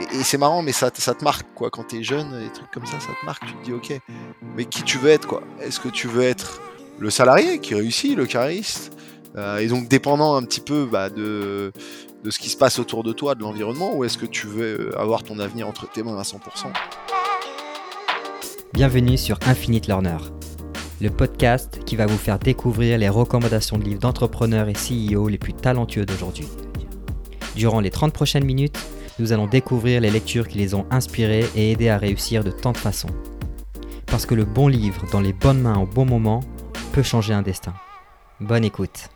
et, c'est marrant, mais ça, te marque, quoi. Quand t'es jeune, des trucs comme ça, ça te marque. Tu te dis, ok, mais qui tu veux être, quoi? Est-ce que tu veux être le salarié qui réussit, le cariste euh, Et donc dépendant un petit peu bah, de, de ce qui se passe autour de toi, de l'environnement, ou est-ce que tu veux euh, avoir ton avenir entre tes mains à 100% Bienvenue sur Infinite Learner, le podcast qui va vous faire découvrir les recommandations de livres d'entrepreneurs et CEO les plus talentueux d'aujourd'hui. Durant les 30 prochaines minutes, nous allons découvrir les lectures qui les ont inspirés et aidés à réussir de tant de façons. Parce que le bon livre dans les bonnes mains au bon moment peut changer un destin. Bonne écoute.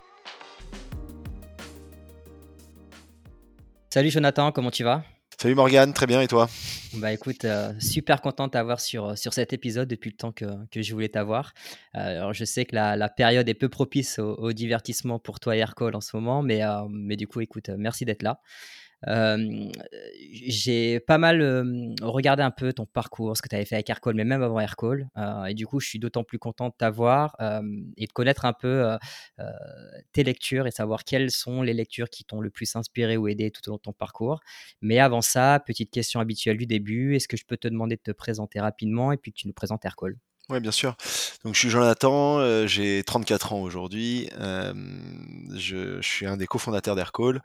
Salut Jonathan, comment tu vas? Salut Morgane, très bien et toi? Bah écoute, euh, super content de t'avoir sur, sur cet épisode depuis le temps que, que je voulais t'avoir. Euh, alors je sais que la, la, période est peu propice au, divertissement pour toi et Aircall en ce moment, mais, euh, mais du coup écoute, merci d'être là j'ai pas mal regardé un peu ton parcours, ce que tu avais fait avec Aircall, mais même avant Aircall. et du coup, je suis d'autant plus content de t'avoir et de connaître un peu tes lectures et savoir quelles sont les lectures qui t'ont le plus inspiré ou aidé tout au long de ton parcours. Mais avant ça, petite question habituelle du début, est-ce que je peux te demander de te présenter rapidement et puis que tu nous présentes Aircall? Oui, bien sûr. Donc, je suis Jonathan, euh, j'ai 34 ans aujourd'hui. Euh, je, suis un des cofondateurs d'Aircall.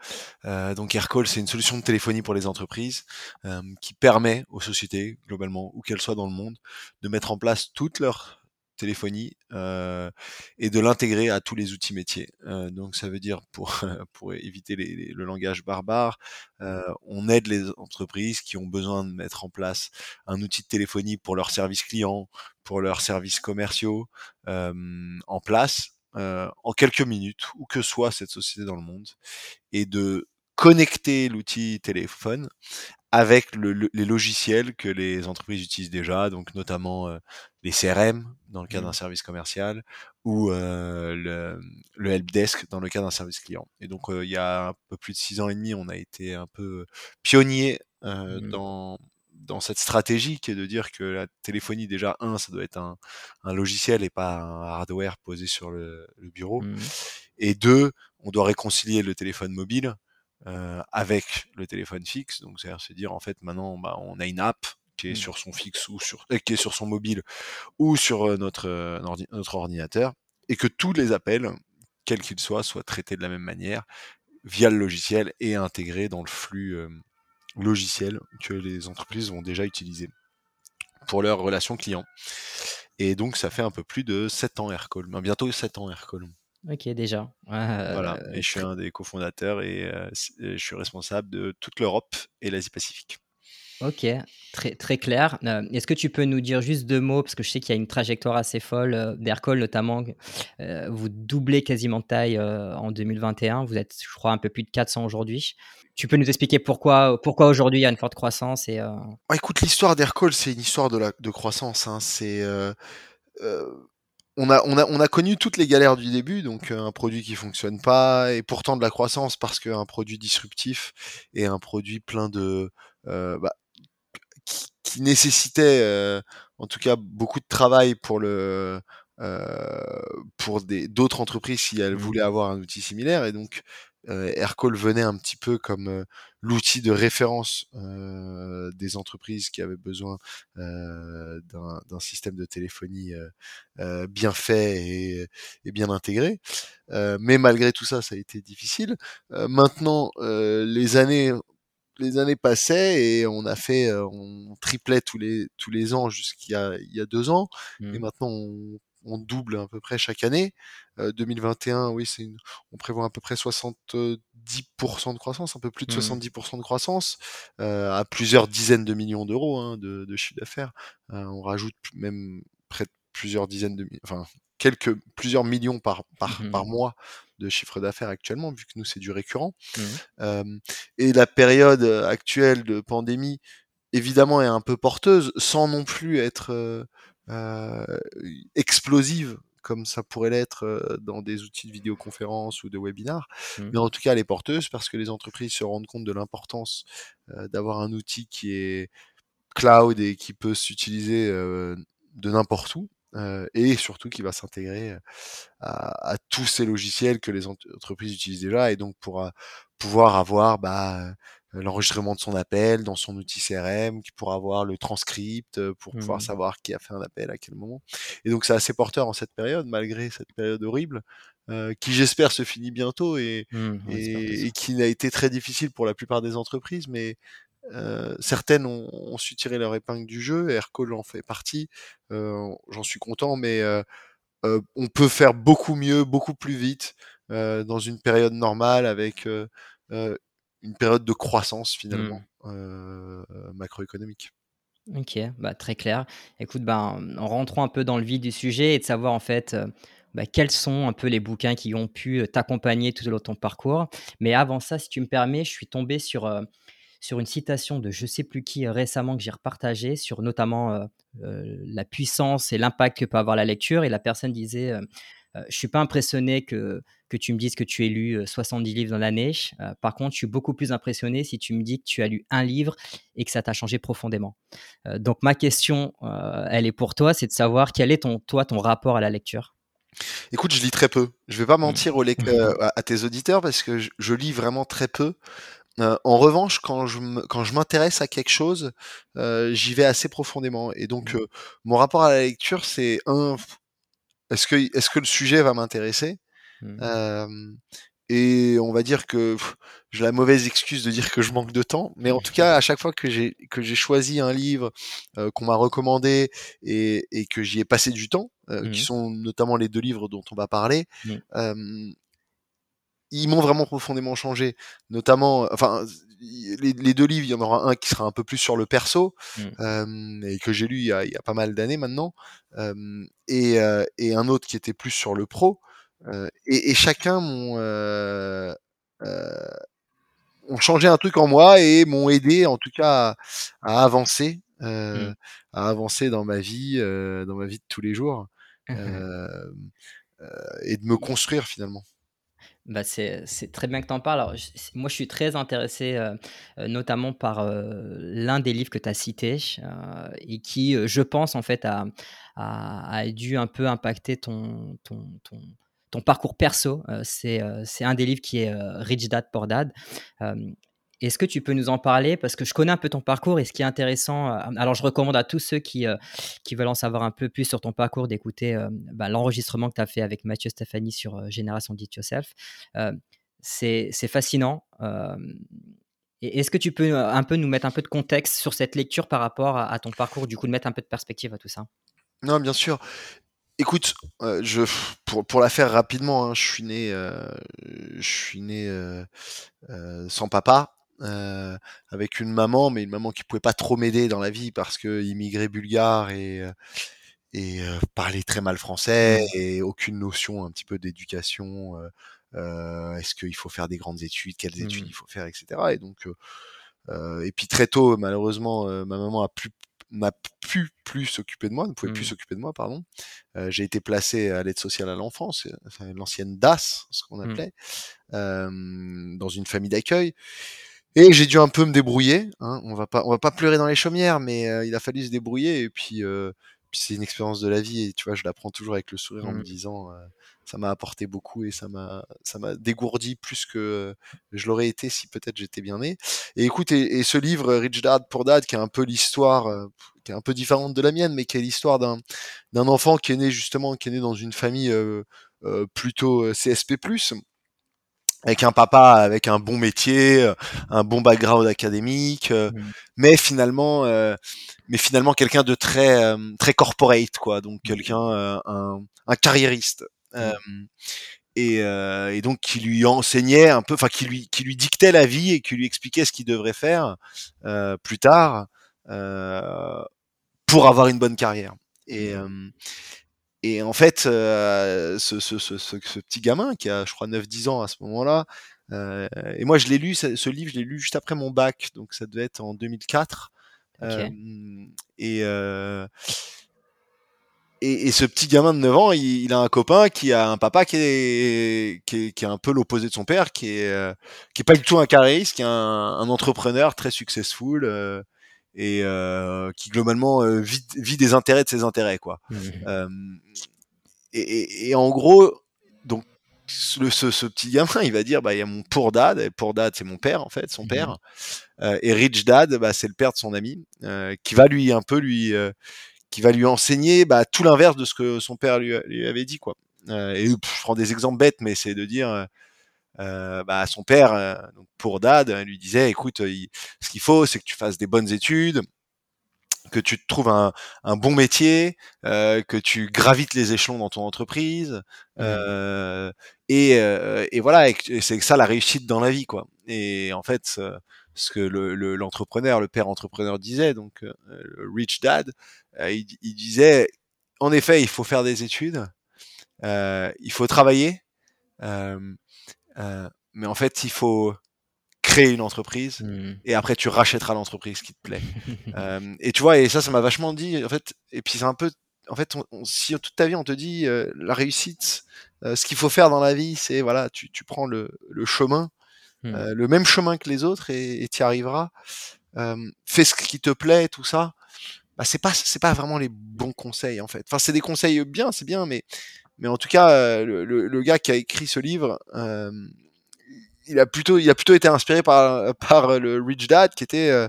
Euh, donc, Aircall, c'est une solution de téléphonie pour les entreprises qui permet aux sociétés, globalement, où qu'elles soient dans le monde, de mettre en place toutes leurs téléphonie et de l'intégrer à tous les outils métiers. Donc ça veut dire pour éviter le langage barbare, on aide les entreprises qui ont besoin de mettre en place un outil de téléphonie pour leurs services clients, pour leurs services commerciaux en place en quelques minutes où que soit cette société dans le monde et de connecter l'outil téléphone avec le, les logiciels que les entreprises utilisent déjà, donc notamment euh, les CRM dans le cas d'un mmh. service commercial ou euh, le, le helpdesk dans le cas d'un service client. Et donc euh, il y a un peu plus de six ans et demi, on a été un peu pionnier mmh. dans dans cette stratégie qui est de dire que la téléphonie déjà un ça doit être un, un logiciel et pas un hardware posé sur le, le bureau mmh. et deux on doit réconcilier le téléphone mobile euh, avec le téléphone fixe. Donc, c'est-à-dire se dire, en fait, maintenant, bah, on a une app qui est mmh. sur son fixe ou sur, euh, qui est sur son mobile ou sur euh, notre, notre ordinateur et que tous les appels, quels qu'ils soient, soient traités de la même manière via le logiciel et intégrés dans le flux logiciel que les entreprises vont déjà utiliser pour leurs relations clients. Et donc, ça fait un peu plus de 7 ans Aircall, bientôt 7 ans Aircall. Ok, déjà. Voilà, et je suis un des cofondateurs et, je suis responsable de toute l'Europe et l'Asie-Pacifique. Ok, très, très clair. Est-ce que tu peux nous dire juste deux mots, parce que je sais qu'il y a une trajectoire assez folle d'Aircall notamment. vous doublez quasiment de taille en 2021. Vous êtes, je crois, un peu plus de 400 aujourd'hui. Tu peux nous expliquer pourquoi, pourquoi aujourd'hui il y a une forte croissance et, ah, Écoute, l'histoire d'Aircall, c'est une histoire de, la, de croissance. Hein. C'est on a, on, a, on a connu toutes les galères du début, donc euh, un produit qui fonctionne pas, et pourtant de la croissance parce qu'un produit disruptif et un produit plein de, euh, bah, qui, nécessitait euh, en tout cas beaucoup de travail pour le, pour des d'autres entreprises si elles mmh. voulaient avoir un outil similaire, et donc euh, Aircall venait un petit peu comme euh, l'outil de référence euh, des entreprises qui avaient besoin d'un système de téléphonie bien fait et, et bien intégré. mais malgré tout ça, ça a été difficile. maintenant, les années les années passaient et on a fait, on triplait tous les tous les ans jusqu'il y a il y a deux ans et mmh. maintenant on on double à peu près chaque année. 2021, oui, c'est on prévoit à peu près 70% de croissance, un peu plus de 70% mmh. de croissance, à plusieurs dizaines de millions d'euros hein, de, chiffre d'affaires. on rajoute même près de plusieurs dizaines de, enfin quelques plusieurs millions par par, mmh par mois de chiffre d'affaires actuellement, vu que nous c'est du récurrent. Mmh. et la période actuelle de pandémie, évidemment, est un peu porteuse, sans non plus être explosive comme ça pourrait l'être euh, dans des outils de vidéoconférence ou de webinar. Mmh. Mais en tout cas, elle est porteuse parce que les entreprises se rendent compte de l'importance euh, d'avoir un outil qui est cloud et qui peut s'utiliser de n'importe où. et surtout qui va s'intégrer à, tous ces logiciels que les entreprises utilisent déjà et donc pour pouvoir avoir bah, l'enregistrement de son appel dans son outil CRM, qui pourra avoir le transcript pour pouvoir Mmh. savoir qui a fait un appel à quel moment. Et donc c'est assez porteur en cette période, malgré cette période horrible, qui j'espère se finit bientôt et, Mmh, et, et qui a été très difficile pour la plupart des entreprises, mais euh, certaines ont, ont, su tirer leur épingle du jeu, Aircall en fait partie, euh, j'en suis content, mais euh, euh, on peut faire beaucoup mieux, beaucoup plus vite euh, dans une période normale avec euh, euh, une période de croissance finalement Mmh. euh, macroéconomique. Ok, bah, très clair. Écoute, ben, en rentrant un peu dans le vif du sujet et de savoir en fait euh, bah, quels sont un peu les bouquins qui ont pu euh, t'accompagner tout au long de ton parcours. Mais avant ça, si tu me permets, je suis tombé sur, euh, sur une citation de je sais plus qui récemment que j'ai repartagée sur notamment euh, euh, la puissance et l'impact que peut avoir la lecture. Et la personne disait Je suis pas impressionné que, que tu me dises que tu aies lu euh, 70 livres dans l'année. Euh, par contre, je suis beaucoup plus impressionné si tu me dis que tu as lu un livre et que ça t'a changé profondément. Euh, donc ma question, euh, elle est pour toi, c'est de savoir quel est ton, toi, ton rapport à la lecture. Écoute, je lis très peu. Je vais pas mentir aux lec- euh, à, tes auditeurs parce que je, je lis vraiment très peu. Euh, en revanche, quand je me- quand je m'intéresse à quelque chose, euh, j'y vais assez profondément. Et donc, euh, mon rapport à la lecture, c'est un, est-ce que est-ce que le sujet va m'intéresser? Mm. Euh, Et on va dire que j'ai la mauvaise excuse de dire que je manque de temps, mais en tout cas, à chaque fois que j'ai que j'ai choisi un livre euh, qu'on m'a recommandé et, et que j'y ai passé du temps, euh, qui sont notamment les deux livres dont on va parler, euh, ils m'ont vraiment profondément changé. Notamment, enfin, les, les deux livres, il y en aura un qui sera un peu plus sur le perso euh, et que j'ai lu il y a, il y a pas mal d'années maintenant, euh, et, euh, et un autre qui était plus sur le pro. Euh, et, et chacun m'ont euh, euh, ont changé un truc en moi et m'ont aidé en tout cas à, à avancer, euh, Mhm. à avancer dans ma vie, euh, dans ma vie de tous les jours, euh, euh, et de me construire finalement. Bah, c'est c'est très bien que tu en parles. Alors, je- moi, je suis très intéressé notamment par l'un des livres que tu as cité et qui, je pense, en fait, a, a- a dû un peu impacter ton, ton, ton, ton parcours perso. Euh, c'est euh, c'est un des livres qui est euh, Rich Dad Poor Dad. Est-ce que tu peux nous en parler? Parce que je connais un peu ton parcours et ce qui est intéressant, alors je recommande à tous ceux qui, veulent en savoir un peu plus sur ton parcours d'écouter bah, l'enregistrement que tu as fait avec Mathieu Stéphanie sur Génération Dit Yourself. C'est fascinant. Est-ce que tu peux un peu nous mettre un peu de contexte sur cette lecture par rapport à ton parcours, du coup, de mettre un peu de perspective à tout ça? Non, bien sûr. Écoute, euh, je pour, pour la faire rapidement, hein, je suis né, euh, je suis né euh, euh, sans papa, euh, avec une maman, mais une maman qui pouvait pas trop m'aider dans la vie parce que immigré bulgare et euh, et euh, parlait très mal français Mm. et aucune notion un petit peu d'éducation. euh, euh, Est-ce qu'il faut faire des grandes études, quelles études Mm. il faut faire, etc. Et donc et puis très tôt, malheureusement, euh, ma maman a plus n'a pu plus s'occuper de moi, ne pouvait plus Mm. s'occuper de moi, pardon. Euh, j'ai été placé à l'aide sociale à l'enfance, enfin, l'ancienne DAS, ce qu'on Mm. appelait, euh, dans une famille d'accueil. Et j'ai dû un peu me débrouiller. Hein. On va pas, on va pas pleurer dans les chaumières, mais euh, il a fallu se débrouiller. Et puis, euh, puis c'est une expérience de la vie. Et tu vois, je la prends toujours avec le sourire en me Mm. disant, euh, ça m'a apporté beaucoup et ça m'a, ça m'a dégourdi plus que euh, je l'aurais été si peut-être j'étais bien né. Et écoute, et, et ce livre Rich Dad Poor Dad, qui est un peu l'histoire, euh, qui est un peu différente de la mienne, mais qui est l'histoire d'un d'un enfant qui est né justement, qui est né dans une famille euh, euh, plutôt euh, CSP+, avec un papa avec un bon métier, un bon background académique, euh, Mm. mais finalement, euh, mais finalement quelqu'un de très euh, très corporate quoi, donc quelqu'un euh, un, un carriériste. Euh, et, euh, et donc qui lui enseignait un peu, enfin qui lui qui lui dictait la vie et qui lui expliquait ce qu'il devrait faire euh, plus tard euh, pour avoir une bonne carrière. Et euh, et en fait, euh, ce, ce, ce, ce, ce petit gamin qui a, je crois, 9-10 ans à ce moment-là, euh, et moi je l'ai lu, ce, livre, je l'ai lu juste après mon bac, donc ça devait être en 2004. Ok. Euh, et, et, et ce petit gamin de 9 ans, il, il a un copain qui a un papa qui est, qui est, qui est un peu l'opposé de son père, qui est, qui est pas du tout un carriériste, qui est un, un entrepreneur très successful et euh, qui globalement euh, vit, vit des intérêts de ses intérêts, quoi. Mm. Euh, et, et, et en gros, donc le, ce, ce, petit gamin, il va dire, bah, il y a mon poor dad, et poor dad, c'est mon père, en fait, son mmh père, euh, et rich dad, bah, c'est le père de son ami, qui va lui un peu lui, qui va lui enseigner bah, tout l'inverse de ce que son père lui, lui avait dit, quoi. et je prends des exemples bêtes, mais c'est de dire, bah, son père, donc pour dad, lui disait, écoute, ce qu'il faut, c'est que tu fasses des bonnes études, que tu te trouves un, un bon métier, euh, que tu gravites les échelons dans ton entreprise, mmh. euh, et, euh, et, voilà, c'est ça la réussite dans la vie, quoi. Et en fait, ce que l'entrepreneur, le, le, père entrepreneur disait, donc le rich dad, il, il, disait, en effet, il faut faire des études, il faut travailler, mais en fait, il faut créer une entreprise mmh. et après tu rachèteras l'entreprise qui te plaît. euh, et tu vois, et ça, ça m'a vachement dit, en fait, et puis c'est un peu, en fait, on, si toute ta vie on te dit euh, la réussite, euh, ce qu'il faut faire dans la vie, c'est voilà, tu, tu prends le, le chemin, mmh. euh, le même chemin que les autres et tu y arriveras. fais ce qui te plaît, tout ça. Bah, c'est pas, c'est pas vraiment les bons conseils en fait. Enfin, c'est des conseils bien, c'est bien, mais, mais en tout cas, le, le, le, gars qui a écrit ce livre, il a plutôt, il a plutôt été inspiré par, par le Rich Dad qui était euh,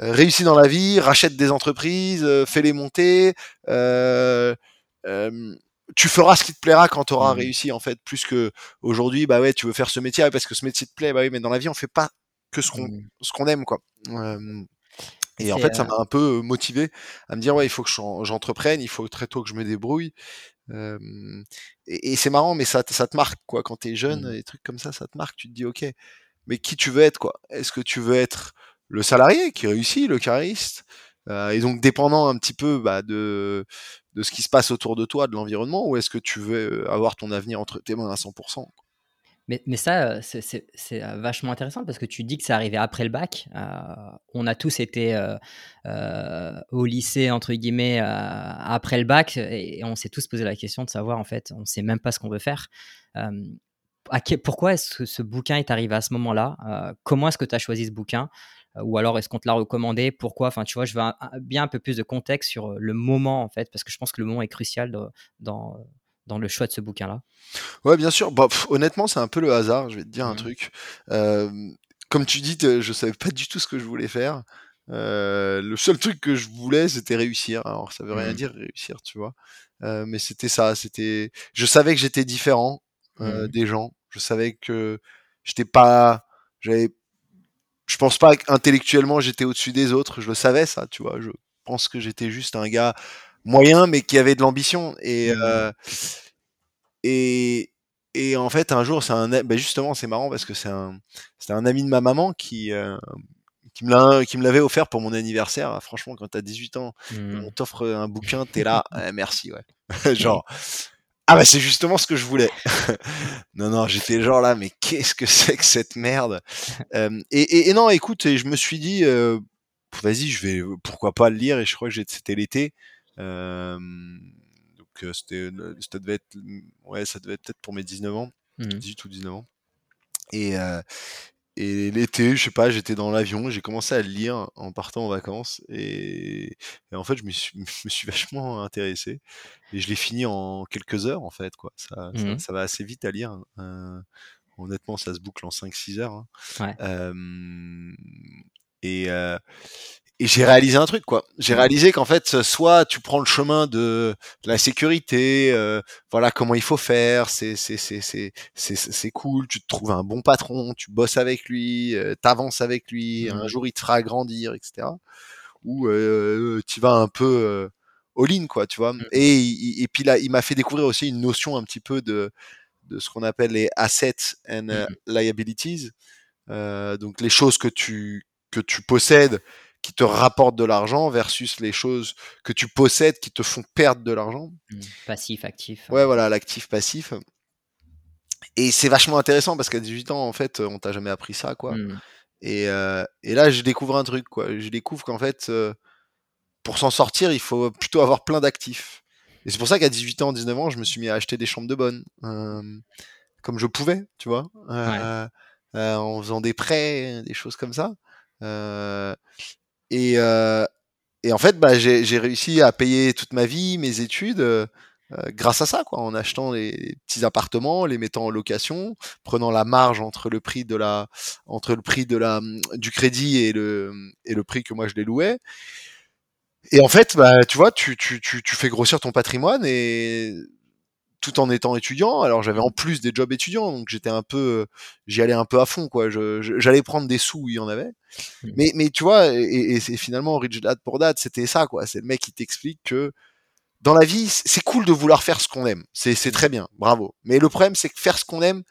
euh réussi dans la vie, rachète des entreprises, euh, fait les monter. Euh, euh, tu feras ce qui te plaira quand tu auras mmh. réussi en fait, plus que aujourd'hui. Bah ouais, tu veux faire ce métier parce que ce métier te plaît. Bah oui, mais dans la vie, on fait pas que ce qu'on mmh. ce qu'on aime quoi. et en fait, ça m'a un peu motivé à me dire ouais, il faut que j'entreprenne, il faut très tôt que je me débrouille et, et c'est marrant, mais ça, ça te marque, quoi. Quand t'es jeune, mmh. des trucs comme ça, ça te marque. Tu te dis, ok, mais qui tu veux être, quoi? Est-ce que tu veux être le salarié qui réussit, le cariste, euh, et donc dépendant un petit peu bah, de, de ce qui se passe autour de toi, de l'environnement, ou est-ce que tu veux avoir ton avenir entre tes mains à 100% mais, ça, c'est vachement intéressant parce que tu dis que c'est arrivé après le bac. Euh, on a tous été euh, euh, au lycée, entre guillemets, après le bac et, on s'est tous posé la question de savoir, en fait, on ne sait même pas ce qu'on veut faire. pourquoi est-ce que ce bouquin est arrivé à ce moment-là? Comment est-ce que tu as choisi ce bouquin? Ou alors est-ce qu'on te l'a recommandé? Pourquoi? Enfin, tu vois, je veux bien un peu plus de contexte sur le moment en fait, parce que je pense que le moment est crucial dans, dans le choix de ce bouquin-là Ouais, bien sûr. Bah, honnêtement, c'est un peu le hasard. Je vais te dire un mmh. truc. Euh, comme tu dis, je savais pas du tout ce que je voulais faire. Euh, le seul truc que je voulais, c'était réussir. Alors, ça veut rien mmh. dire réussir, tu vois. Euh, mais c'était ça. C'était. Je savais que j'étais différent mmh. des gens. Je savais que j'étais pas. J'avais. Je pense pas qu'intellectuellement j'étais au-dessus des autres. Je le savais ça, tu vois. Je pense que j'étais juste un gars moyen, mais qui avait de l'ambition. Et, mmh. euh, et, et en fait, un jour, c'est un, bah justement, c'est marrant parce que c'est un, c'était un ami de ma maman qui, euh, qui me l'a, qui me l'avait offert pour mon anniversaire. Franchement, quand t'as 18 ans, mmh. on t'offre un bouquin, t'es là, eh, merci, ouais. genre, ah bah c'est justement ce que je voulais. non, non, j'étais genre là, mais qu'est-ce que c'est que cette merde? Euh, et, et, et, non, écoute, et je me suis dit, euh, vas-y, je vais, pourquoi pas le lire, et je crois que c'était l'été. Euh, donc c'était, ça devait être, ouais, ça devait être peut-être pour mes 19 ans, 18 mmh. ou 19 ans. Et, et l'été, je sais pas, j'étais dans l'avion, j'ai commencé à le lire en partant en vacances et, et en fait, je me, suis, me suis, vachement intéressé et je l'ai fini en quelques heures en fait, quoi. Ça, mmh. ça va assez vite à lire. Hein. honnêtement, ça se boucle en 5-6 heures. Hein. Ouais. Euh, et, euh, et j'ai réalisé un truc quoi. J'ai mmh. réalisé qu'en fait, soit tu prends le chemin de, la sécurité, euh, voilà comment il faut faire, c'est c'est c'est c'est c'est cool, tu te trouves un bon patron, tu bosses avec lui, euh, t'avances avec lui, un mmh. jour il te fera grandir, etc. Ou euh, tu vas un peu euh, all-in quoi, tu vois. Mmh. Et, et puis là, il m'a fait découvrir aussi une notion un petit peu de de ce qu'on appelle les assets and uh, liabilities, donc les choses que tu que tu possèdes qui te rapportent de l'argent versus les choses que tu possèdes qui te font perdre de l'argent. Mmh. Passif, actif. Ouais, voilà, l'actif, passif. Et c'est vachement intéressant parce qu'à 18 ans, en fait, on t'a jamais appris ça, quoi. Mmh. Et, euh, et, là, je découvre un truc, quoi. Je découvre qu'en fait, euh, pour s'en sortir, il faut plutôt avoir plein d'actifs. Et c'est pour ça qu'à 18 ans, 19 ans, je me suis mis à acheter des chambres de bonne. Euh, comme je pouvais, tu vois. Ouais. en faisant des prêts, des choses comme ça. Euh, et, euh, et en fait, bah, j'ai réussi à payer toute ma vie, mes études, euh, grâce à ça, quoi, en achetant les, petits appartements, les mettant en location, prenant la marge entre le prix de la, entre le prix de la, du crédit et le, et le prix que moi je les louais. Et en fait, bah, tu vois, tu, tu, tu, tu fais grossir ton patrimoine et tout en étant étudiant. Alors j'avais en plus des jobs étudiants, donc j'étais un peu, j'y allais un peu à fond, quoi. J'allais prendre des sous où il y en avait. Mmh. Mais, mais tu vois, et, et c'est finalement Rich Dad pour Dad, c'était ça, quoi. C'est le mec qui t'explique que dans la vie, c'est cool de vouloir faire ce qu'on aime. C'est très bien, bravo. Mais le problème, c'est que faire ce qu'on aime,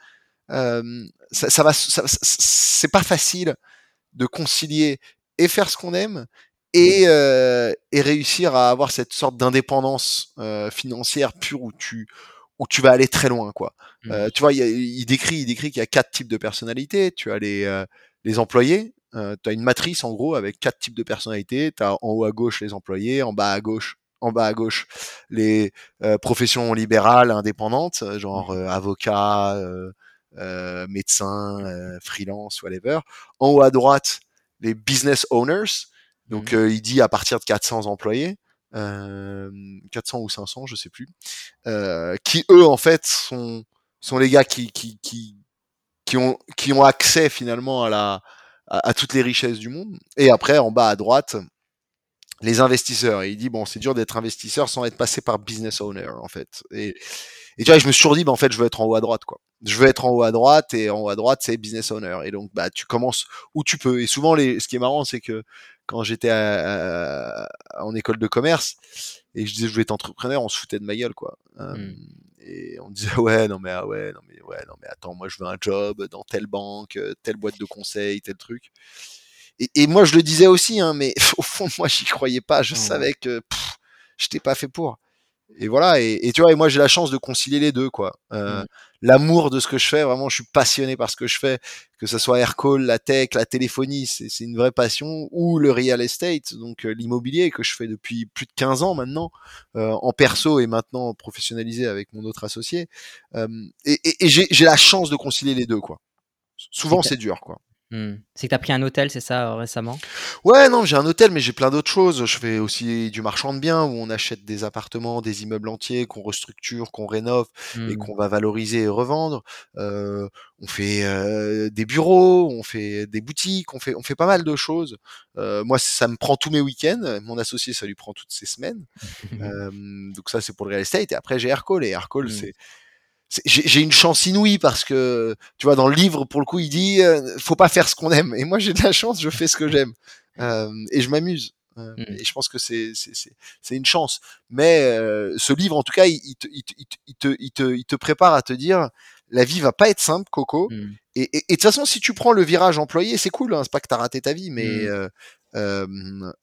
euh, ça, ça, va, ça, c'est pas facile de concilier et faire ce qu'on aime et, euh, et réussir à avoir cette sorte d'indépendance euh, financière pure où tu où tu vas aller très loin quoi. Euh, mmh. tu vois, il, il, décrit il décrit qu'il y a quatre types de personnalités. Tu as les euh, les employés. Euh, tu as une matrice en gros avec quatre types de personnalités. Tu as en haut à gauche les employés, en bas à gauche en bas à gauche les euh, professions libérales indépendantes, genre mmh. avocat, médecin, freelance, whatever. En haut à droite les business owners, donc mmh. il dit à partir de 400 employés, euh, 400 ou 500, je sais plus, qui eux en fait sont sont les gars qui qui qui qui ont qui ont accès finalement à la à, toutes les richesses du monde. Et après en bas à droite les investisseurs. Et il dit bon c'est dur d'être investisseur sans être passé par business owner en fait. Et et tu vois, je me suis toujours dit, bah, en fait, je veux être en haut à droite, quoi. Je veux être en haut à droite, et en haut à droite, c'est business owner. Et donc, bah, tu commences où tu peux. Et souvent, les, ce qui est marrant, c'est que quand j'étais en école de commerce, et je disais, je veux être entrepreneur, on se foutait de ma gueule, quoi. Mmh. Et on disait, ouais, non, mais, ah ouais, non, mais, ouais, non, mais attends, moi, je veux un job dans telle banque, telle boîte de conseil, tel truc. Et, et moi, je le disais aussi, hein, mais au fond, moi, j'y croyais pas. Je mmh. savais que je n'étais pas fait pour et voilà et, et, tu vois et moi j'ai la chance de concilier les deux quoi euh, mmh. L'amour de ce que je fais vraiment je suis passionné par ce que je fais que ce soit Aircall la tech la téléphonie c'est une vraie passion ou le real estate donc euh, l'immobilier que je fais depuis plus de 15 ans maintenant euh, en perso et maintenant professionnalisé avec mon autre associé euh, et, et, et j'ai la chance de concilier les deux quoi. Souvent c'est dur quoi Mmh. C'est que tu as pris un hôtel, c'est ça, récemment? Ouais, non, j'ai un hôtel, mais j'ai plein d'autres choses. Je fais aussi du marchand de biens où on achète des appartements, des immeubles entiers, qu'on restructure, qu'on rénove et mmh. qu'on va valoriser et revendre. Euh, on fait euh, des bureaux, on fait des boutiques, on fait, on fait pas mal de choses. Euh, moi, ça me prend tous mes week-ends. Mon associé, ça lui prend toutes ses semaines. donc ça, c'est pour le real estate. Et après, j'ai Aircall. Et Aircall, mmh. c'est j'ai une chance inouïe parce que tu vois dans le livre pour le coup il dit euh, faut pas faire ce qu'on aime. Et moi j'ai de la chance je fais ce que j'aime. Euh, et je m'amuse. Euh, mmh. et je pense que c'est c'est une chance. Mais euh, ce livre en tout cas il, il, te, il, te, il, te, il, te, il te prépare à te dire la vie va pas être simple Coco. Mmh. et, et, et, de toute façon si tu prends le virage employé c'est cool hein, c'est pas que t'as raté ta vie mais mmh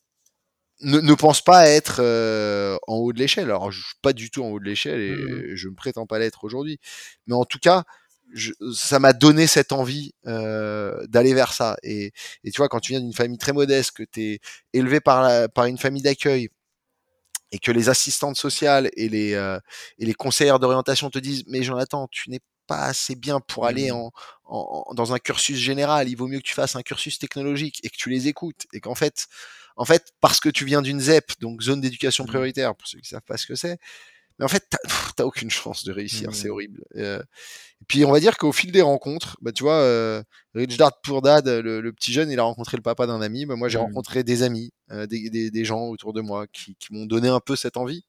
ne, ne, pense pas être euh, en haut de l'échelle. Alors, je suis pas du tout en haut de l'échelle et mmh. je ne prétends pas l'être aujourd'hui. Mais en tout cas, je, ça m'a donné cette envie euh, d'aller vers ça. Et, et, tu vois, quand tu viens d'une famille très modeste, que tu es élevé par, la, par une famille d'accueil et que les assistantes sociales et les, euh, et les conseillères d'orientation te disent, mais Jonathan, tu n'es pas assez bien pour aller mmh. en, en, dans un cursus général. Il vaut mieux que tu fasses un cursus technologique et que tu les écoutes et qu'en fait, en fait, parce que tu viens d'une ZEP, donc zone d'éducation mmh. prioritaire, pour ceux qui savent pas ce que c'est, mais en fait, t'as aucune chance de réussir, c'est mmh. horrible. Euh, et puis, on va dire qu'au fil des rencontres, bah, tu vois, euh, Rich Dad Dad, le, petit jeune, il a rencontré le papa d'un ami. Bah, moi, j'ai mmh. rencontré des amis, euh, des, des, des, gens autour de moi qui, qui m'ont donné un peu cette envie,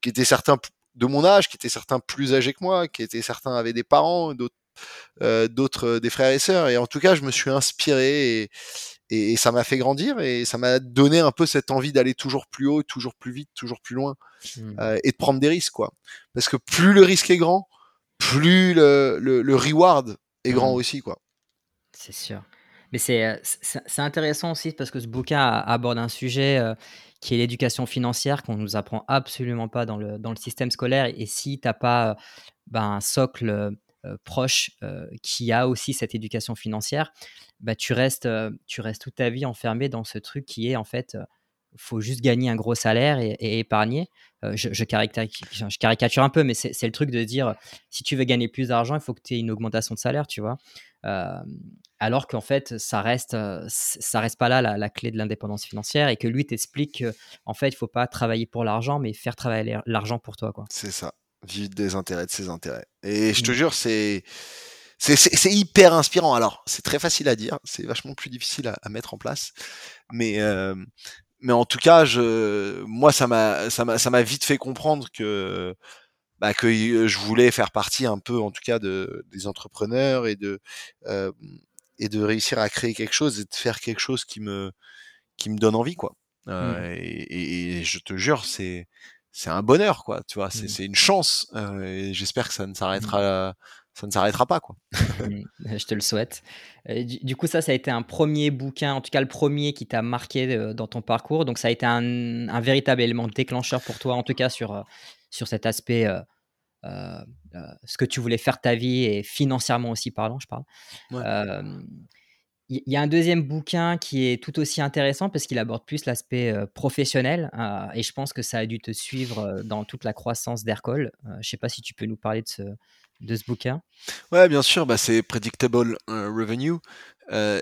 qui étaient certains de mon âge, qui étaient certains plus âgés que moi, qui étaient certains avaient des parents, d'autres euh, d'autres des frères et sœurs. Et en tout cas, je me suis inspiré et, et, ça m'a fait grandir et ça m'a donné un peu cette envie d'aller toujours plus haut, toujours plus vite, toujours plus loin mmh. euh, et de prendre des risques quoi. Parce que plus le risque est grand, plus le, le, le reward est grand mmh. aussi quoi. C'est sûr. Mais c'est c'est intéressant aussi parce que ce bouquin aborde un sujet euh, qui est l'éducation financière qu'on nous apprend absolument pas dans le, dans le système scolaire. Et si tu n'as pas ben, un socle euh, proche euh, qui a aussi cette éducation financière, bah, tu, restes, euh, tu restes toute ta vie enfermé dans ce truc qui est en fait faut juste gagner un gros salaire et, épargner. je, caricature, un peu, mais c'est le truc de dire si tu veux gagner plus d'argent, il faut que tu aies une augmentation de salaire, tu vois. Alors qu'en fait, ça reste, ça reste pas là la, la clé de l'indépendance financière et que lui t'explique qu'en fait, il faut pas travailler pour l'argent, mais faire travailler l'argent pour toi. C'est ça. Vivre des intérêts de ses intérêts. Et je te Mmh. jure, c'est c'est c'est c'est hyper inspirant. Alors, c'est très facile à dire, c'est vachement plus difficile à, à mettre en place. Mais euh, mais en tout cas, je moi ça m'a ça m'a ça m'a vite fait comprendre que bah, que euh, je voulais faire partie un peu, en tout cas, de des entrepreneurs et de euh, et de réussir à créer quelque chose et de faire quelque chose qui me qui me donne envie, quoi. Mmh. Euh, et, et- et je te jure, c'est c'est un bonheur, quoi. Tu vois, c'est Mmh. une chance. euh, et j'espère que ça ne Mmh. s'arrêtera ça ne s'arrêtera pas, quoi. Mmh. Je te le souhaite. Du du coup, ça, ça a été un premier bouquin, en tout cas le premier qui t'a marqué, heu, dans ton parcours. Donc ça a été un un véritable élément déclencheur pour toi, en tout cas sur, heu, sur cet aspect, ce que tu voulais faire de ta vie et financièrement aussi parlant, je parle. Ouais. Il y a un deuxième bouquin qui est tout aussi intéressant parce qu'il aborde plus l'aspect, professionnel, et je pense que ça a dû te suivre, dans toute la croissance d'Aircall. Je sais pas si tu peux nous parler de ce bouquin? Ouais, bien sûr, bah, c'est Predictable euh, Revenue.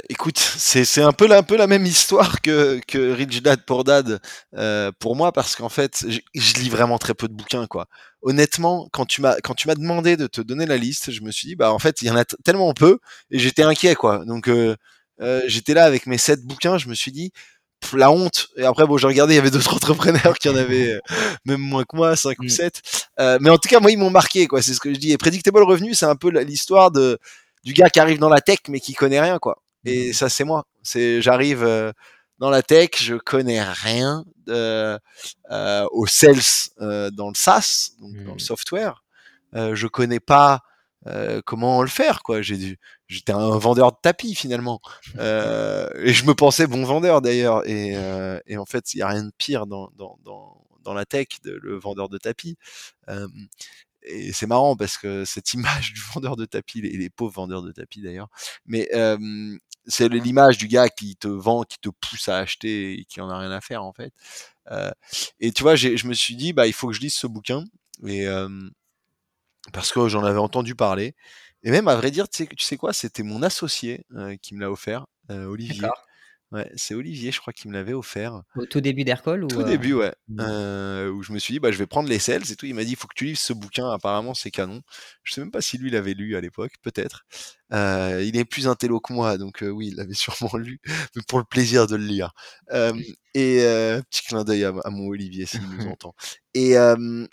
Écoute, c'est un peu la, même histoire que, que Rich Dad Poor Dad pour moi parce qu'en fait, je lis vraiment très peu de bouquins quoi. Honnêtement, quand tu m'as demandé de te donner la liste, je me suis dit bah en fait il y en a tellement peu et j'étais inquiet quoi. Donc euh, j'étais là avec mes sept bouquins, je me suis dit pff, la honte. Et après bon j'ai regardé, il y avait d'autres entrepreneurs qui en avaient euh, même moins que moi, cinq ou Mmh. sept. Euh, mais en tout cas, moi, ils m'ont marqué, quoi. C'est ce que je dis. Et Predictable Revenu, c'est un peu l'histoire de du gars qui arrive dans la tech, mais qui connaît rien, quoi. Et Mmh. ça, c'est moi. C'est, j'arrive dans la tech, je connais rien de, euh, au sales euh, dans le SaaS, donc dans le Mmh. software. Euh, je connais pas comment le faire, quoi? J'ai dû, j'étais un vendeur de tapis finalement, euh, et je me pensais bon vendeur d'ailleurs. Et, euh, et en fait, il y a rien de pire dans dans dans, dans la tech, de, le vendeur de tapis. Et c'est marrant parce que cette image du vendeur de tapis, les, les pauvres vendeurs de tapis d'ailleurs, mais c'est l'image du gars qui te vend, qui te pousse à acheter et qui en a rien à faire en fait. Et tu vois, je me suis dit, bah, il faut que je lise ce bouquin. Et, parce que j'en avais entendu parler. Et même, à vrai dire, tu sais, tu sais quoi, c'était mon associé euh, qui me l'a offert, euh, Olivier. Ouais, c'est Olivier, je crois, qui me l'avait offert. Au tout début d'Aircall ou, Tout début, ouais. Mmh. Euh, où je me suis dit, bah, je vais prendre les sales et tout. Il m'a dit, il faut que tu lises ce bouquin. Apparemment, c'est canon. Je sais même pas si lui l'avait lu à l'époque, peut-être. Euh, il est plus intello que moi, donc euh, oui, il l'avait sûrement lu, mais pour le plaisir de le lire. Euh, et euh, petit clin d'œil à, à mon Olivier s'il nous entend. Et euh,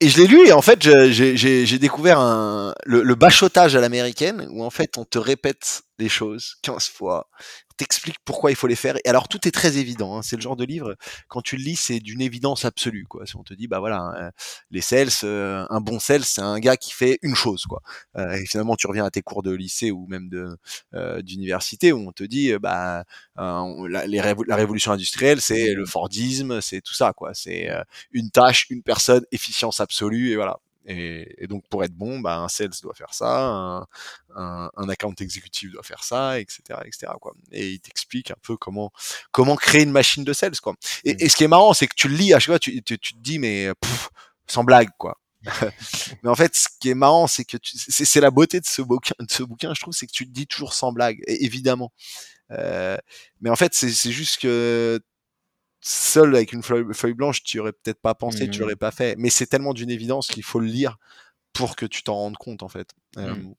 et je l'ai lu et en fait j'ai découvert un, le, le bachotage à l'américaine où en fait on te répète les choses 15 fois, t'explique pourquoi il faut les faire. Et alors tout est très évident, hein. c'est le genre de livre, quand tu le lis c'est d'une évidence absolue. Quoi. Si on te dit bah voilà, hein, les sales, euh, un bon sales c'est un gars qui fait une chose. Quoi. Euh, et finalement tu reviens à tes cours de lycée ou même de euh, d'université où on te dit euh, bah euh, la, la révolution industrielle c'est le Fordisme, c'est tout ça. quoi. C'est euh, une tâche, une personne, efficience absolue, et voilà. Et, et donc pour être bon, bah, un sales doit faire ça, un, un, un account exécutif doit faire ça, etc., etc. Quoi. Et il t'explique un peu comment comment créer une machine de sales, quoi. Et, Mmh. et ce qui est marrant, c'est que tu le lis à chaque fois, tu, tu, tu te dis mais pff, sans blague, quoi. mais en fait, ce qui est marrant, c'est que tu- c'est c'est la beauté de ce bouquin, de ce bouquin, je trouve, c'est que tu te dis toujours sans blague, évidemment. Euh, mais en fait, c'est c'est juste que seul avec une feuille, feuille blanche, tu aurais peut-être pas pensé, tu Mmh. l'aurais pas fait. Mais c'est tellement d'une évidence qu'il faut le lire pour que tu t'en rendes compte en fait. Euh, Mmh.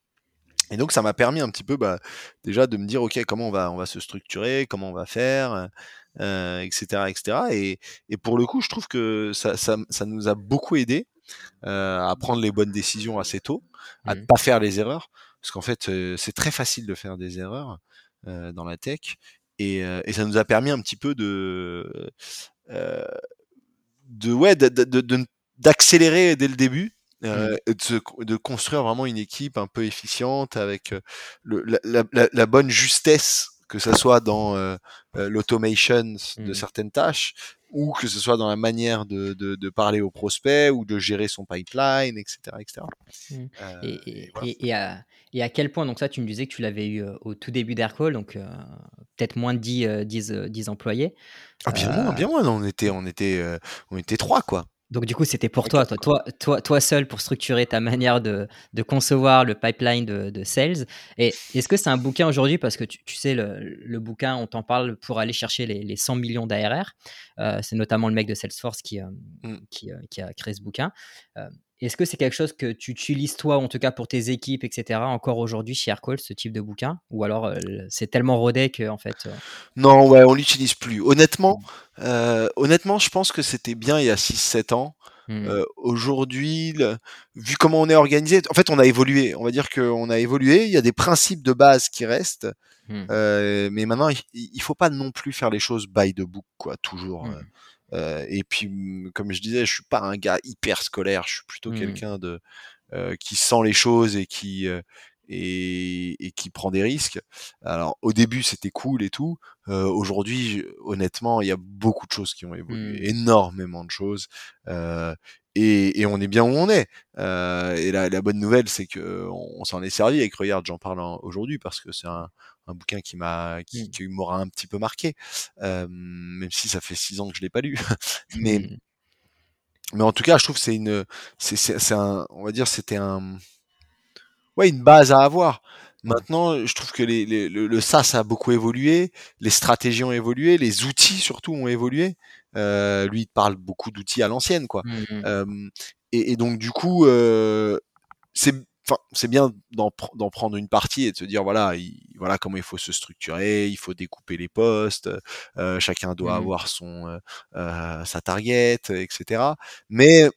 et donc ça m'a permis un petit peu bah, déjà de me dire ok comment on va on va se structurer, comment on va faire, euh, etc etc. Et, et pour le coup je trouve que ça, ça, ça nous a beaucoup aidé euh, à prendre les bonnes décisions assez tôt, à ne Mmh. pas faire les erreurs, parce qu'en fait c'est très facile de faire des erreurs euh, dans la tech. Et, euh, et ça nous a permis un petit peu de euh, de ouais de- de- de- de- d'accélérer dès le début euh, Mmh. de, construire vraiment une équipe un peu efficiente avec le, la, la- la- la bonne justesse que ça soit dans euh, euh, l'automation de Mmh. certaines tâches ou que ce soit dans la manière de, de, de parler aux prospects ou de gérer son pipeline, etc. etc. Mmh. Euh, Et et et voilà. et et à et à quel point donc ça, tu me disais que tu l'avais eu, au tout début d'Aircall, donc peut-être moins de 10, heu, 10, heu, 10 employés. Ah, bien moins, bien moins, on était, on était, on était trois quoi. Donc du coup, c'était pour toi, toi, toi, toi, toi seul pour structurer ta manière de, de concevoir le pipeline de, de sales. Et est-ce que c'est un bouquin aujourd'hui Parce que tu, tu sais, le, le, bouquin, on t'en parle pour aller chercher les, les 100 millions d'ARR. Euh, c'est notamment le mec de Salesforce qui, euh, mm. qui, euh, qui, a créé ce bouquin. Est-ce que c'est quelque chose que tu utilises toi, en tout cas pour tes équipes, etc., encore aujourd'hui chez Aircall, ce type de bouquin? Ou alors euh, c'est tellement rodé que en fait. Euh... Non, ouais, on l'utilise plus. Honnêtement, euh, honnêtement, je pense que c'était bien il y a 6-7 ans. Mmh. Euh, aujourd'hui, vu comment on est organisé, en fait, on a évolué. On va dire qu'on a évolué. Il y a des principes de base qui restent. Mmh. Euh, mais maintenant, il, il faut pas non plus faire les choses by the book, quoi, toujours. Mmh. Euh, et puis, mmh, comme je disais, je suis pas un gars hyper scolaire. Je suis plutôt mmh. quelqu'un de euh, qui sent les choses et qui euh, et, et, qui prend des risques. Alors, au début, c'était cool et tout. Euh, Aujourd'hui, honnêtement, il y a beaucoup de choses qui ont évolué, mmh. énormément de choses. Euh, et, et, on est bien où on est. Euh, et la, la, bonne nouvelle, c'est que on, s'en est servi. Et que regarde, j'en parle aujourd'hui parce que c'est un, un, bouquin qui m'a, qui, mmh. qui m'aura un petit peu marqué, euh, même si ça fait six ans que je l'ai pas lu. mais, mmh. mais en tout cas, je trouve que c'est une, c'est, c'est, un, on va dire, c'était un, ouais, une base à avoir. Maintenant, je trouve que les, les, le, le, SaaS a beaucoup évolué, les stratégies ont évolué, les outils surtout ont évolué. Euh, lui, il parle beaucoup d'outils à l'ancienne, quoi. Mmh, mmh. Euh, et, et, donc, du coup, euh, c'est enfin, c'est bien d'en, prendre une partie et de se dire voilà, il, voilà comment il faut se structurer, il faut découper les postes, euh, chacun doit mmh. avoir son euh, sa target, etc. Mais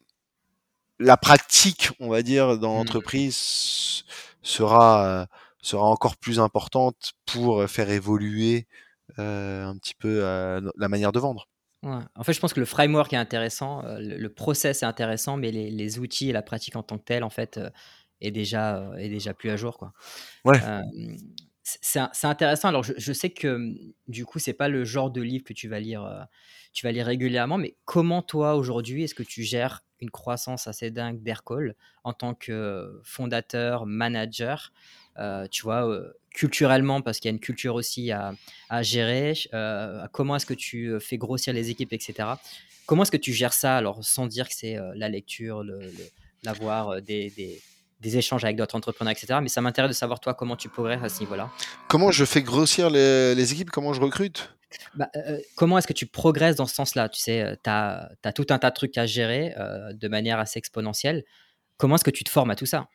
la pratique, on va dire, dans l'entreprise sera sera encore plus importante pour faire évoluer euh, un petit peu euh, la manière de vendre. Ouais. En fait, je pense que le framework est intéressant, euh, le, process est intéressant, mais les, les, outils et la pratique en tant que telle, en fait, euh, est déjà est déjà plus à jour, quoi. Ouais. c'est intéressant. Alors, je, je, sais que du coup, c'est pas le genre de livre que tu vas lire, tu vas lire régulièrement, mais comment toi aujourd'hui, est-ce que tu gères une croissance assez dingue d'Aircall en tant que fondateur, manager? Euh, tu vois, euh, culturellement, parce qu'il y a une culture aussi à, à gérer, euh, comment est-ce que tu fais grossir les équipes, etc. Comment est-ce que tu gères ça, alors sans dire que c'est la lecture, l'avoir, des, des, des, échanges avec d'autres entrepreneurs, etc. Mais ça m'intéresse de savoir, toi, comment tu progresses à ce niveau-là. Comment je fais grossir les, les équipes? Comment je recrute? Bah, euh, comment est-ce que tu progresses dans ce sens-là? Tu sais, tu as, as, tout un tas de trucs à gérer euh, de manière assez exponentielle. Comment est-ce que tu te formes à tout ça?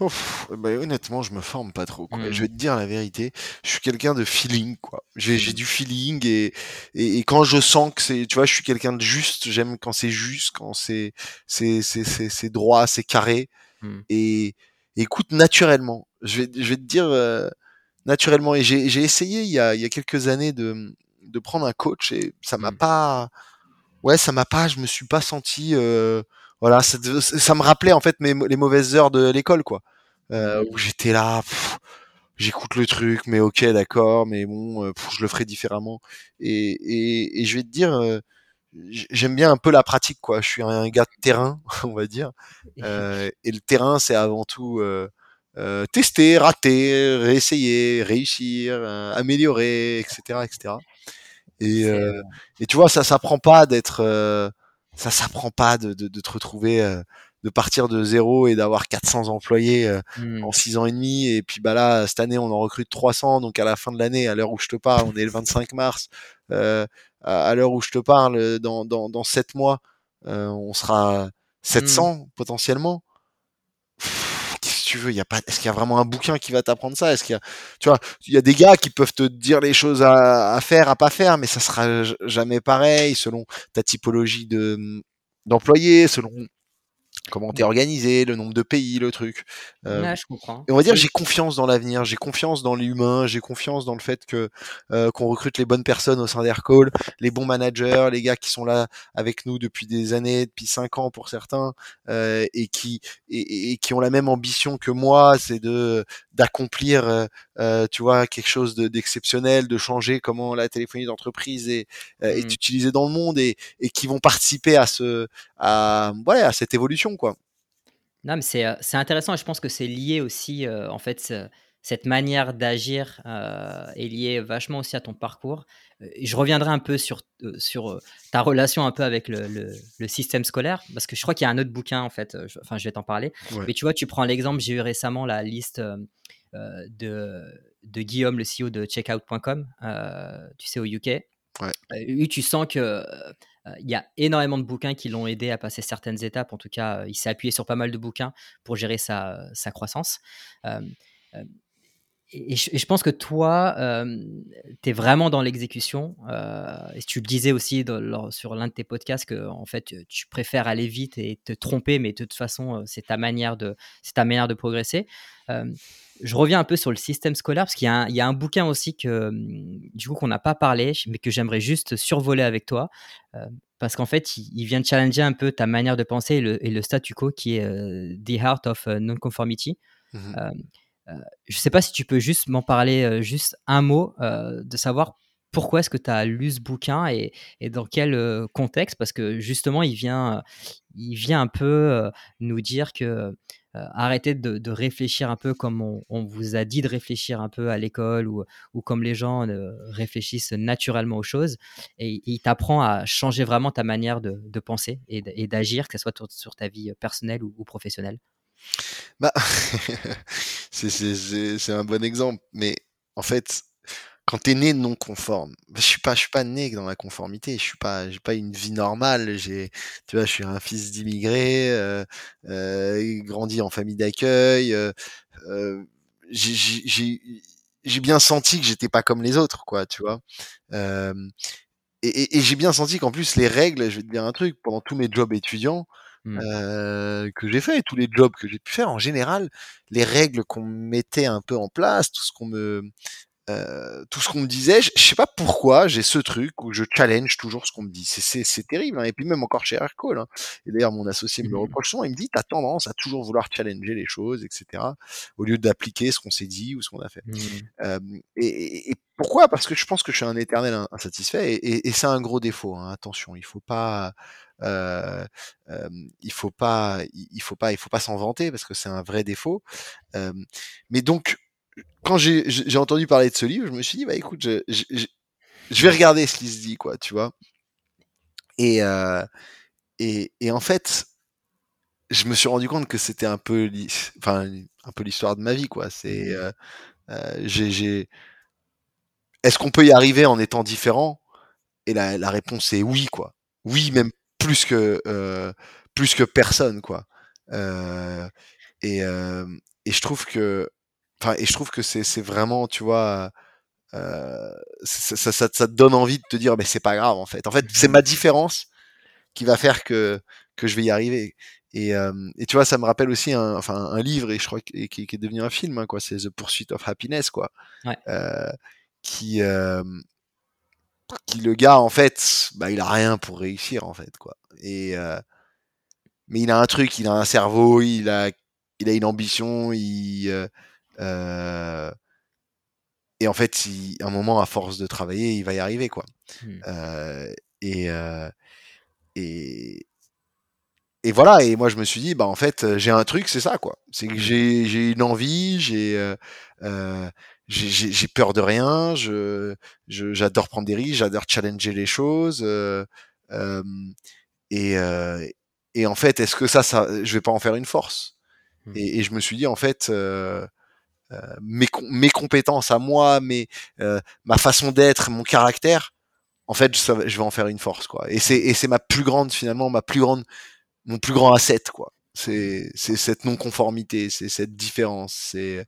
Ouf, bah, honnêtement, je me forme pas trop. Quoi. Mmh. Je vais te dire la vérité. Je suis quelqu'un de feeling, quoi. J'ai mmh. du feeling et, et, et, quand je sens que c'est, tu vois, je suis quelqu'un de juste. J'aime quand c'est juste, quand c'est droit, c'est carré. Mmh. Et écoute naturellement. Je vais je vais te dire. Euh, naturellement. Et j'ai essayé il y, a, il y a quelques années de, de prendre un coach et ça m'a mmh. pas, ouais, ça m'a pas, je me suis pas senti, euh, voilà, ça, ça, me rappelait en fait mes, les mauvaises heures de l'école, quoi, euh, où j'étais là, j'écoute le truc, mais ok, d'accord, mais bon, pff, je le ferai différemment. Et, et, et, je vais te dire, j'aime bien un peu la pratique, quoi. Je suis un gars de terrain, on va dire, euh, et le terrain, c'est avant tout euh, tester, rater, réessayer, réussir, euh, améliorer, etc., etc. Et, euh, et tu vois, ça s'apprend pas d'être, euh, ça s'apprend pas de, de, de, te retrouver, euh, de partir de zéro et d'avoir 400 employés mmh. en 6 ans et demi. Et puis bah là, cette année, on en recrute 300. Donc à la fin de l'année, à l'heure où je te parle, on est le 25 mars. À l'heure où je te parle, dans, dans, dans 7 mois, on sera 700 mmh. potentiellement. Tu veux, il y a pas, est-ce qu'il y a vraiment un bouquin qui va t'apprendre ça? Est-ce qu'il y a, tu vois, il y a des gars qui peuvent te dire les choses à, à faire, à pas faire, mais ça sera jamais pareil selon ta typologie de d'employés, selon comment t'es organisé, le nombre de pays, le truc. Euh, ouais, je comprends. Et on va dire j'ai confiance dans l'avenir, j'ai confiance dans l'humain, j'ai confiance dans le fait que euh, qu'on recrute les bonnes personnes au sein d'Aircall, les bons managers, les gars qui sont là avec nous depuis des années, depuis cinq ans pour certains, euh, et qui et, et, qui ont la même ambition que moi, c'est de d'accomplir, euh, euh, tu vois, quelque chose d'exceptionnel, de, de, changer comment la téléphonie d'entreprise est, mmh. est utilisée dans le monde et, et qui vont participer à ce à ouais, à cette évolution quoi. Non, mais c'est, c'est intéressant et je pense que c'est lié aussi, euh, en fait, cette manière d'agir est liée vachement aussi à ton parcours. je reviendrai un peu sur, sur ta relation un peu avec le, le, système scolaire, parce que je crois qu'il y a un autre bouquin, en fait, enfin, je vais t'en parler. Mais tu vois, tu prends l'exemple, j'ai eu récemment la liste de, de Guillaume, le CEO de checkout.com, tu sais, au UK. Ouais. tu sens que il y a énormément de bouquins qui l'ont aidé à passer certaines étapes. En tout cas, il s'est appuyé sur pas mal de bouquins pour gérer sa, sa croissance. Et, je, pense que toi, tu es vraiment dans l'exécution. et tu le disais aussi sur l'un de tes podcasts que en fait, tu préfères aller vite et te tromper, mais de toute façon, c'est ta manière de, c'est ta manière de progresser je reviens un peu sur le système scolaire parce qu'il y, a un bouquin aussi que du coup qu'on n'a pas parlé, mais que j'aimerais juste survoler avec toi euh, parce qu'en fait il, vient de challenger un peu ta manière de penser et le, statu quo qui est euh, The Heart of euh, Non-Conformity. Mmh je ne sais pas si tu peux juste m'en parler juste un mot de savoir pourquoi est-ce que tu as lu ce bouquin et, dans quel contexte? Parce que justement il vient il vient un peu nous dire que euh, arrêtez de, réfléchir un peu comme on, vous a dit de réfléchir un peu à l'école ou, comme les gens euh, réfléchissent naturellement aux choses. Et, il t'apprend à changer vraiment ta manière de, penser et d'agir, que soit sur ta vie personnelle ou, professionnelle. Bah, c'est un bon exemple. Mais en fait, quand t'es né non conforme, je suis pas, je suis pas né dans la conformité. Je suis pas, j'ai pas une vie normale. J'ai, tu vois, je suis un fils d'immigré, euh, euh, grandi en famille d'accueil. Euh, j'ai bien senti que j'étais pas comme les autres, quoi, tu vois. Et, j'ai bien senti qu'en plus les règles, je vais te dire un truc, pendant tous mes jobs étudiants. Mmh. Que j'ai fait tous les jobs que j'ai pu faire en général les règles qu'on mettait un peu en place tout ce qu'on me euh, tout ce qu'on me disait, je, sais pas pourquoi j'ai ce truc où je challenge toujours ce qu'on me dit. C'est terrible. Hein. Et puis même encore chez Aircall. Hein. Et d'ailleurs mon associé me le mmh. reproche souvent. Il me dit t'as tendance à toujours vouloir challenger les choses, etc. Au lieu d'appliquer ce qu'on s'est dit ou ce qu'on a fait. Mmh. Euh, et, pourquoi? Parce que je pense que je suis un éternel insatisfait. Et, c'est un gros défaut. Hein. Attention, il faut pas. Euh, il faut pas, il faut pas, il faut pas s'en vanter parce que c'est un vrai défaut. mais donc quand j'ai entendu parler de ce livre, je me suis dit, bah écoute, je, je, je vais regarder ce qui se dit, quoi, tu vois. Et, euh, et, et, en fait, je me suis rendu compte que c'était un peu, enfin, un peu l'histoire de ma vie, quoi. C'est, mmh. euh, euh, j'ai, est-ce qu'on peut y arriver en étant différent? Et la, la, réponse est oui, quoi. Oui, même plus que, plus que personne, quoi. Et, et je trouve que Enfin, et je trouve que c'est vraiment, tu vois, euh, ça, ça, ça, te donne envie de te dire, mais c'est pas grave en fait. En fait, c'est ma différence qui va faire que que je vais y arriver. Et, euh, et tu vois, ça me rappelle aussi un, enfin, un livre, et je crois qui, qui est devenu un film, hein, quoi. C'est The Pursuit of Happiness, quoi. Ouais. Euh, qui, euh, qui le gars, en fait, bah, il a rien pour réussir, en fait, quoi. Et euh, mais il a un truc, il a un cerveau, il a, il a une ambition, il euh, et en fait, il, un moment, à force de travailler, il va y arriver, quoi. Mmh. Euh, et, euh, et, et voilà. Et moi, je me suis dit, bah en fait, j'ai un truc, c'est ça, quoi. C'est que j'ai, j'ai une envie, j'ai, j'ai, peur de rien, je, j'adore prendre des risques, j'adore challenger les choses. et, et en fait, est-ce que ça, ça, je vais pas en faire une force? Mmh. et, et, je me suis dit, en fait, euh, mes, mes, compétences à moi, mes, euh, ma façon d'être, mon caractère, en fait, je, je, vais en faire une force, quoi. Et c'est, et c'est ma plus grande, finalement, ma plus grande, mon plus grand asset, quoi. C'est, c'est cette non-conformité, c'est cette différence, c'est,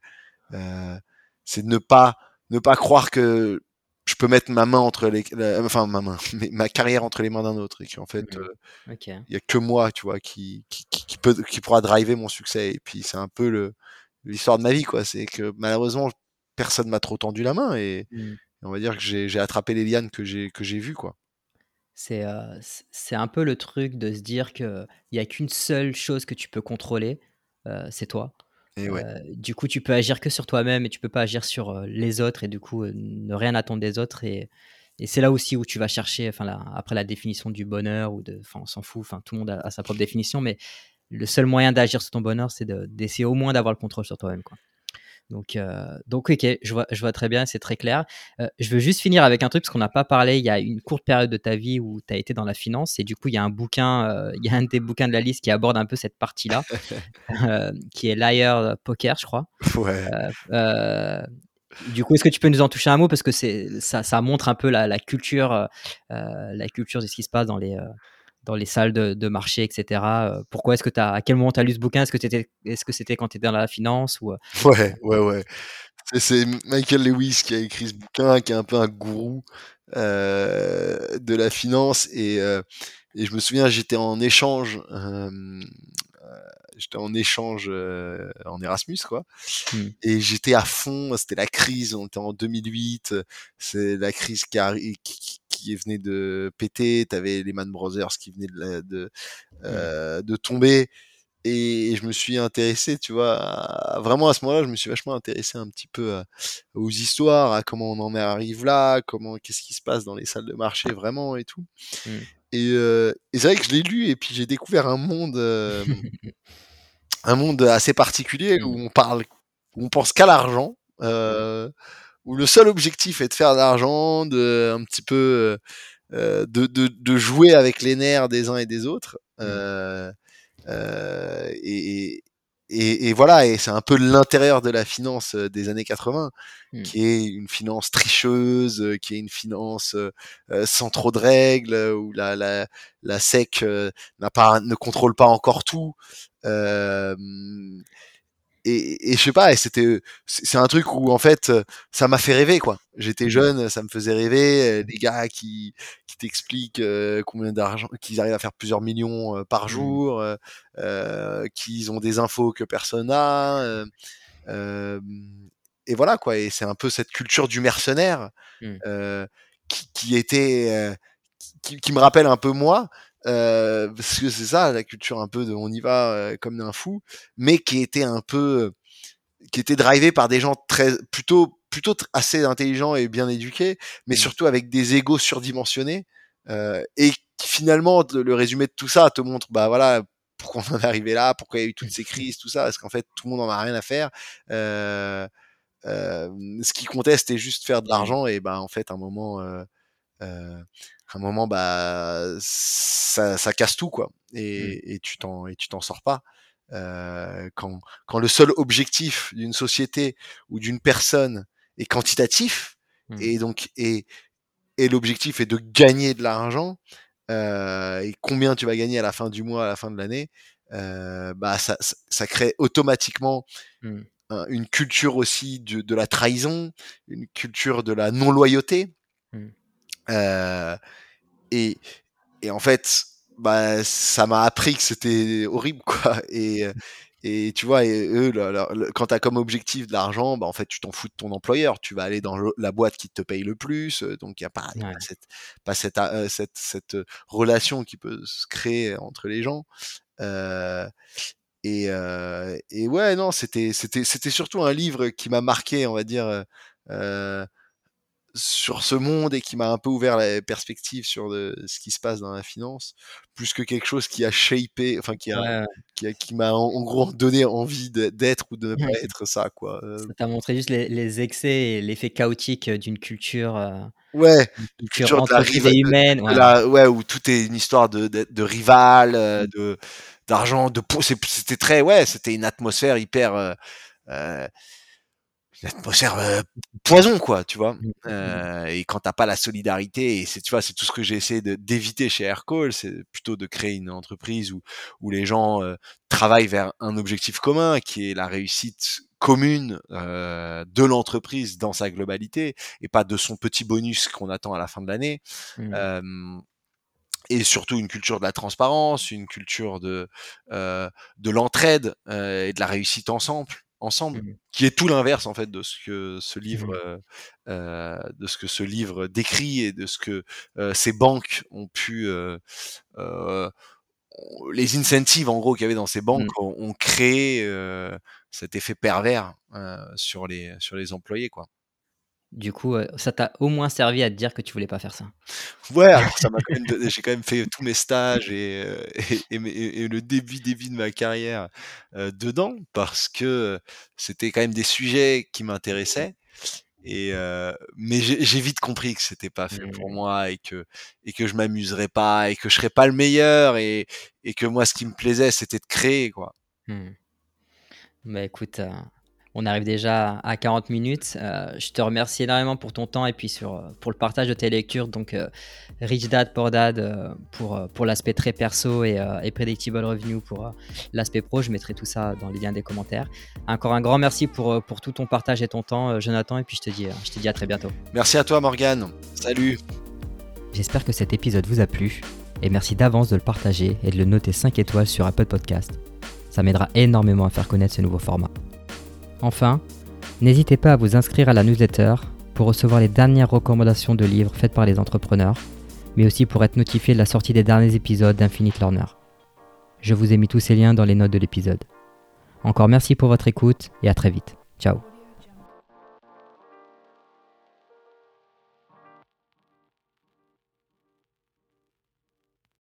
euh, c'est ne pas, ne pas croire que je peux mettre ma main entre les, enfin ma main, ma carrière entre les mains d'un autre et qu'en fait, mmh. euh, il y a que moi, tu vois, qui, qui, qui, peut, qui pourra driver mon succès. Et puis c'est un peu le, l'histoire de ma vie, quoi. C'est que malheureusement, personne m'a trop tendu la main et, mmh. on va dire que j'ai attrapé les lianes que j'ai que j'ai vues, quoi. C'est euh, c'est un peu le truc de se dire qu'il n'y a qu'une seule chose que tu peux contrôler, euh, c'est toi. Et ouais. Euh, du coup, tu peux agir que sur toi-même et tu peux pas agir sur les autres et du coup ne rien attendre des autres et, et c'est là aussi où tu vas chercher, enfin après la définition du bonheur ou de, enfin on s'en fout, enfin tout le monde a, sa propre définition, mais le seul moyen d'agir sur ton bonheur, c'est d'essayer au moins d'avoir le contrôle sur toi-même. Donc, euh, donc ok, je vois, je vois très bien, c'est très clair. Euh, je veux juste finir avec un truc, parce qu'on n'a pas parlé, il y a une courte période de ta vie où tu as été dans la finance, et du coup, il y a un bouquin, euh, il y a un des bouquins de la liste qui aborde un peu cette partie-là, qui est Liar Poker, je crois. Ouais. du coup, est-ce que tu peux nous en toucher un mot? Parce que ça, ça montre un peu la, la culture, la culture de ce qui se passe dans les dans les salles de, marché, etc. Pourquoi est-ce que tu as, à quel moment tu as lu ce bouquin? Est-ce que c'était, est-ce que c'était quand tu étais dans la finance ou Ouais, ouais, ouais. C'est Michael Lewis qui a écrit ce bouquin, qui est un peu un gourou de la finance et, et je me souviens, j'étais en échange, j'étais en échange en Erasmus, quoi. Mmh. Et j'étais à fond. C'était la crise. On était en 2008. C'est la crise qui, qui, qui venait de péter. T'avais les Man Brothers qui venaient de, de, mmh. de tomber et je me suis intéressé, tu vois, vraiment à ce moment-là, je me suis vachement intéressé un petit peu aux histoires, à comment on en arrive là, comment, qu'est-ce qui se passe dans les salles de marché vraiment et tout. Mmh. Et, et c'est vrai que je l'ai lu et puis j'ai découvert un monde, un monde assez particulier où mmh. on parle, où on pense qu'à l'argent, mmh. où le seul objectif est de faire de l'argent, de un petit peu de, de, de, jouer avec les nerfs des uns et des autres. Euh, euh, et, et, et, voilà, et c'est un peu l'intérieur de la finance euh, des années 80, mmh. qui est une finance tricheuse, euh, qui est une finance sans trop de règles, où la, la, la SEC n'a pas, ne contrôle pas encore tout. Euh, et, et, je sais pas, et c'était, c'est un truc où en fait, ça m'a fait rêver quoi. J'étais mmh. jeune, ça me faisait rêver. Des gars qui, qui t'expliquent combien d'argent, qu'ils arrivent à faire plusieurs millions par mmh. jour, euh, qu'ils ont des infos que personne n'a. Euh, et voilà quoi. Et c'est un peu cette culture du mercenaire mmh. qui, qui, était, qui, qui, me rappelle un peu moi. Euh, parce que c'est ça la culture un peu de on y va euh, comme d'un fou, mais qui était un peu, qui était drivé par des gens très plutôt plutôt assez intelligents et bien éduqués, mais mmh. surtout avec des égos surdimensionnés euh, et qui finalement le résumé de tout ça te montre bah voilà pourquoi on en est arrivé là, pourquoi il y a eu toutes ces crises, tout ça, parce qu'en fait tout le monde en a rien à faire. Euh, euh, ce qui comptait c'était juste faire de l'argent et bah en fait à un moment euh, un moment, bah, ça, ça casse tout, quoi. Mmh. Et, et tu t'en et tu t'en sors pas. Euh, quand, quand le seul objectif d'une société ou d'une personne est quantitatif mmh. et donc et, et l'objectif est de gagner de l'argent euh, et combien tu vas gagner à la fin du mois, à la fin de l'année, euh, bah ça, ça, crée automatiquement mmh. une culture aussi de, de, la trahison, une culture de la non loyauté. Euh, et, et en fait, bah, ça m'a appris que c'était horrible, quoi. Et, et tu vois, et eux, quand tu as comme objectif de l'argent, bah, en fait, tu t'en fous de ton employeur. Tu vas aller dans la boîte qui te paye le plus. Donc, il n'y a pas, cette, pas cette, euh, cette, cette, relation qui peut se créer entre les gens. Euh, et, euh, et ouais, non, c'était, c'était, c'était surtout un livre qui m'a marqué, on va dire. Euh, sur ce monde et qui m'a un peu ouvert la perspective sur ce qui se passe dans la finance, plus que quelque chose qui a shapé, enfin qui a, qui, m'a en, gros donné envie d'être ou de ne pas être ça, quoi. Euh. Ça t'a montré juste les, excès et l'effet chaotique d'une culture. Euh, ouais, une culture, de la humaine, ouais. ouais. où tout est une histoire de, de, rival, euh, mmh. de d'argent, de c'était très, ouais, c'était une atmosphère hyper l'atmosphère euh, poison quoi tu vois. Mmh, mmh, mmh. euh, et quand t'as pas la solidarité et c'est tu vois c'est tout ce que j'ai essayé d'éviter chez Aircall c'est plutôt de créer une entreprise où où les gens euh, travaillent vers un objectif commun qui est la réussite commune euh, de l'entreprise dans sa globalité et pas de son petit bonus qu'on attend à la fin de l'année. Et surtout une culture de la transparence, une culture de de l'entraide et de la réussite ensemble ensemble, mmh qui est tout l'inverse en fait de ce que ce livre, mmh euh, de ce que ce livre décrit et de ce que ces banques ont pu, les incentives en gros qu'il y avait dans ces banques mmh. ont, créé cet effet pervers sur les sur les employés quoi. Du coup, euh, ça t'a au moins servi à te dire que tu voulais pas faire ça. Ouais, alors ça m'a quand même j'ai quand même fait tous mes stages et, euh, et, et, le début, début de ma carrière euh, dedans parce que c'était quand même des sujets qui m'intéressaient. Et mais j'ai vite compris que c'était pas fait pour mmh. moi et que et que je m'amuserais pas et que je serais pas le meilleur et et que moi ce qui me plaisait c'était de créer quoi. Mmh. Bah écoute, on arrive déjà à 40 minutes. Euh, je te remercie énormément pour ton temps et puis sur, euh, pour le partage de tes lectures. Donc, euh, Rich Dad, Poor Dad pour, pour l'aspect très perso et, et, Predictable Revenue pour l'aspect pro. Je mettrai tout ça dans les liens des commentaires. Encore un grand merci pour, pour tout ton partage et ton temps, Jonathan. Et puis, je te dis, je te dis à très bientôt. Merci à toi, Morgan. Salut. J'espère que cet épisode vous a plu. Et merci d'avance de le partager et de le noter 5 étoiles sur Apple Podcast. Ça m'aidera énormément à faire connaître ce nouveau format. Enfin, n'hésitez pas à vous inscrire à la newsletter pour recevoir les dernières recommandations de livres faites par les entrepreneurs, mais aussi pour être notifié de la sortie des derniers épisodes d'Infinite Learner. Je vous ai mis tous ces liens dans les notes de l'épisode. Encore merci pour votre écoute et à très vite. Ciao